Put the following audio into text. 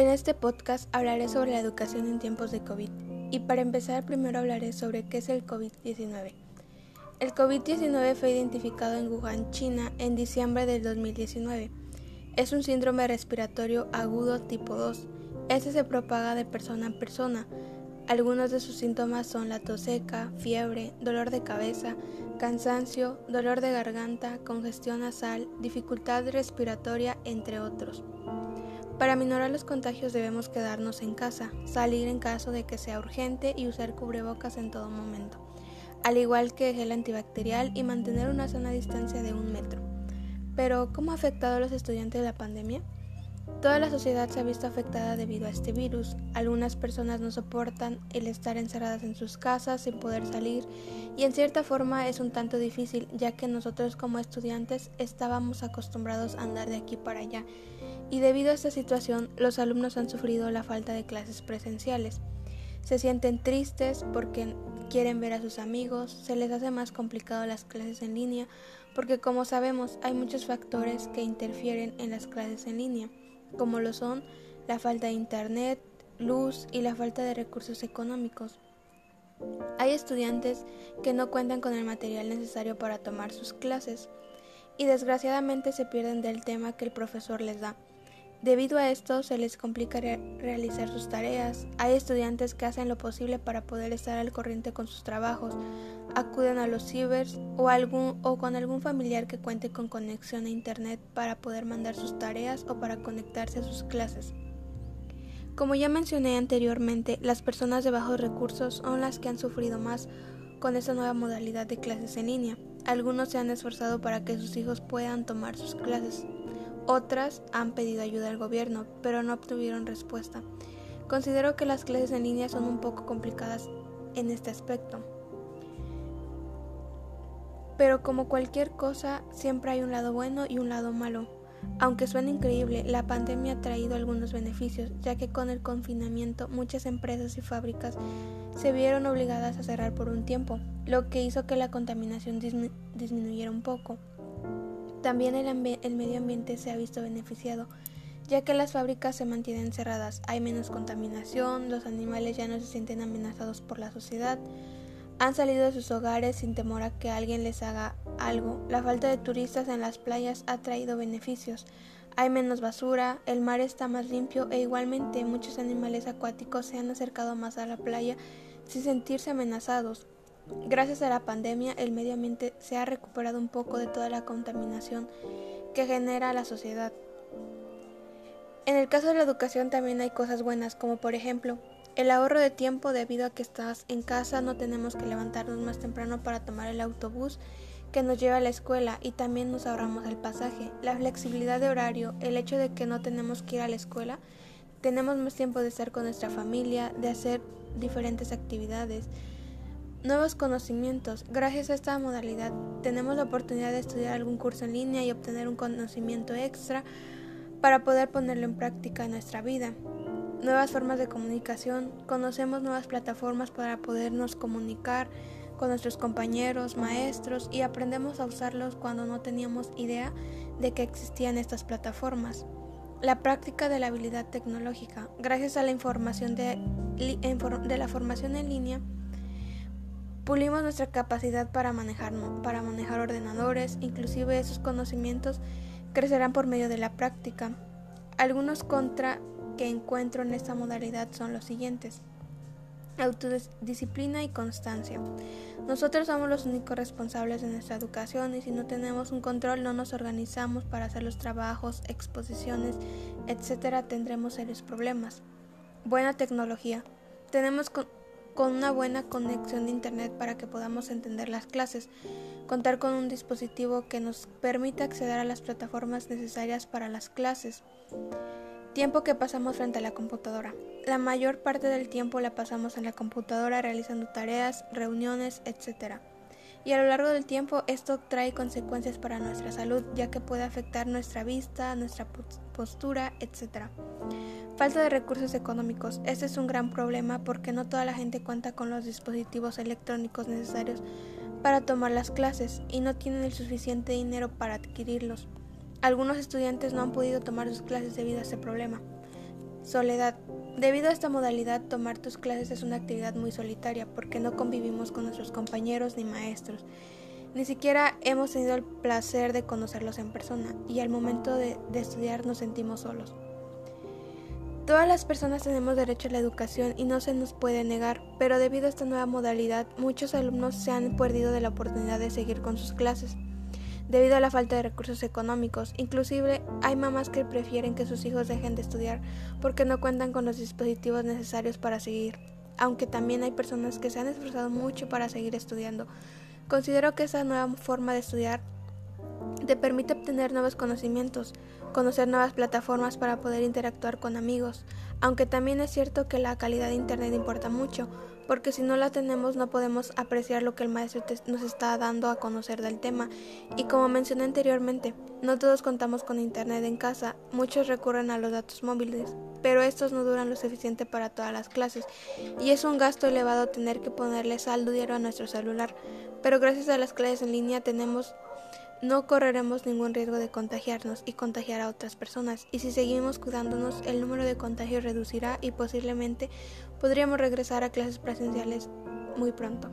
En este podcast hablaré sobre la educación en tiempos de COVID y para empezar primero hablaré sobre qué es el COVID-19. El COVID-19 fue identificado en Wuhan, China, en diciembre del 2019. Es un síndrome respiratorio agudo tipo 2. Este se propaga de persona a persona. Algunos de sus síntomas son la tos seca, fiebre, dolor de cabeza, cansancio, dolor de garganta, congestión nasal, dificultad respiratoria, entre otros. Para minorar los contagios debemos quedarnos en casa, salir en caso de que sea urgente y usar cubrebocas en todo momento, al igual que gel antibacterial y mantener una sana distancia de un metro. Pero, ¿cómo ha afectado a los estudiantes la pandemia? Toda la sociedad se ha visto afectada debido a este virus. Algunas personas no soportan el estar encerradas en sus casas sin poder salir y en cierta forma es un tanto difícil ya que nosotros como estudiantes estábamos acostumbrados a andar de aquí para allá y debido a esta situación los alumnos han sufrido la falta de clases presenciales. Se sienten tristes porque quieren ver a sus amigos, se les hace más complicado las clases en línea porque como sabemos hay muchos factores que interfieren en las clases en línea como lo son la falta de internet, luz y la falta de recursos económicos. Hay estudiantes que no cuentan con el material necesario para tomar sus clases y desgraciadamente se pierden del tema que el profesor les da. Debido a esto se les complica realizar sus tareas. Hay estudiantes que hacen lo posible para poder estar al corriente con sus trabajos, acuden a los cibers o, algún, o con algún familiar que cuente con conexión a internet para poder mandar sus tareas o para conectarse a sus clases. Como ya mencioné anteriormente, las personas de bajos recursos son las que han sufrido más con esta nueva modalidad de clases en línea. Algunos se han esforzado para que sus hijos puedan tomar sus clases. Otras han pedido ayuda al gobierno, pero no obtuvieron respuesta. Considero que las clases en línea son un poco complicadas en este aspecto. Pero como cualquier cosa, siempre hay un lado bueno y un lado malo. Aunque suene increíble, la pandemia ha traído algunos beneficios, ya que con el confinamiento muchas empresas y fábricas se vieron obligadas a cerrar por un tiempo, lo que hizo que la contaminación disminuyera un poco. También el, medio ambiente se ha visto beneficiado, ya que las fábricas se mantienen cerradas, hay menos contaminación, los animales ya no se sienten amenazados por la sociedad, han salido de sus hogares sin temor a que alguien les haga algo. La falta de turistas en las playas ha traído beneficios. Hay menos basura, el mar está más limpio e igualmente muchos animales acuáticos se han acercado más a la playa sin sentirse amenazados. Gracias a la pandemia, el medio ambiente se ha recuperado un poco de toda la contaminación que genera la sociedad. En el caso de la educación también hay cosas buenas, como por ejemplo, el ahorro de tiempo debido a que estás en casa, no tenemos que levantarnos más temprano para tomar el autobús que nos lleva a la escuela y también nos ahorramos el pasaje. La flexibilidad de horario, el hecho de que no tenemos que ir a la escuela, tenemos más tiempo de estar con nuestra familia, de hacer diferentes actividades, Nuevos conocimientos. Gracias a esta modalidad tenemos la oportunidad de estudiar algún curso en línea y obtener un conocimiento extra para poder ponerlo en práctica en nuestra vida. Nuevas formas de comunicación. Conocemos nuevas plataformas para podernos comunicar con nuestros compañeros, maestros y aprendemos a usarlos cuando no teníamos idea de que existían estas plataformas. La práctica de la habilidad tecnológica. Gracias a la información de, la formación en línea, Pulimos nuestra capacidad para manejar, para manejar ordenadores, inclusive esos conocimientos crecerán por medio de la práctica. Algunos contra que encuentro en esta modalidad son los siguientes. Autodisciplina y constancia. Nosotros somos los únicos responsables de nuestra educación y si no tenemos un control no nos organizamos para hacer los trabajos, exposiciones, etc., tendremos serios problemas. Buena tecnología. Tenemos con una buena conexión de Internet para que podamos entender las clases, contar con un dispositivo que nos permita acceder a las plataformas necesarias para las clases. Tiempo que pasamos frente a la computadora. La mayor parte del tiempo la pasamos en la computadora realizando tareas, reuniones, etc. Y a lo largo del tiempo esto trae consecuencias para nuestra salud, ya que puede afectar nuestra vista, nuestra postura, etc. Falta de recursos económicos. Este es un gran problema porque no toda la gente cuenta con los dispositivos electrónicos necesarios para tomar las clases y no tienen el suficiente dinero para adquirirlos. Algunos estudiantes no han podido tomar sus clases debido a este problema. Soledad. Debido a esta modalidad, tomar tus clases es una actividad muy solitaria porque no convivimos con nuestros compañeros ni maestros. Ni siquiera hemos tenido el placer de conocerlos en persona y al momento de, de estudiar nos sentimos solos. Todas las personas tenemos derecho a la educación y no se nos puede negar, pero debido a esta nueva modalidad, muchos alumnos se han perdido de la oportunidad de seguir con sus clases. Debido a la falta de recursos económicos, inclusive hay mamás que prefieren que sus hijos dejen de estudiar porque no cuentan con los dispositivos necesarios para seguir, aunque también hay personas que se han esforzado mucho para seguir estudiando. Considero que esa nueva forma de estudiar te permite obtener nuevos conocimientos, conocer nuevas plataformas para poder interactuar con amigos, aunque también es cierto que la calidad de Internet importa mucho, porque si no la tenemos no podemos apreciar lo que el maestro nos está dando a conocer del tema. Y como mencioné anteriormente, no todos contamos con Internet en casa, muchos recurren a los datos móviles, pero estos no duran lo suficiente para todas las clases, y es un gasto elevado tener que ponerle saldo diario a nuestro celular, pero gracias a las clases en línea tenemos no correremos ningún riesgo de contagiarnos y contagiar a otras personas, y si seguimos cuidándonos, el número de contagios reducirá y posiblemente podríamos regresar a clases presenciales muy pronto.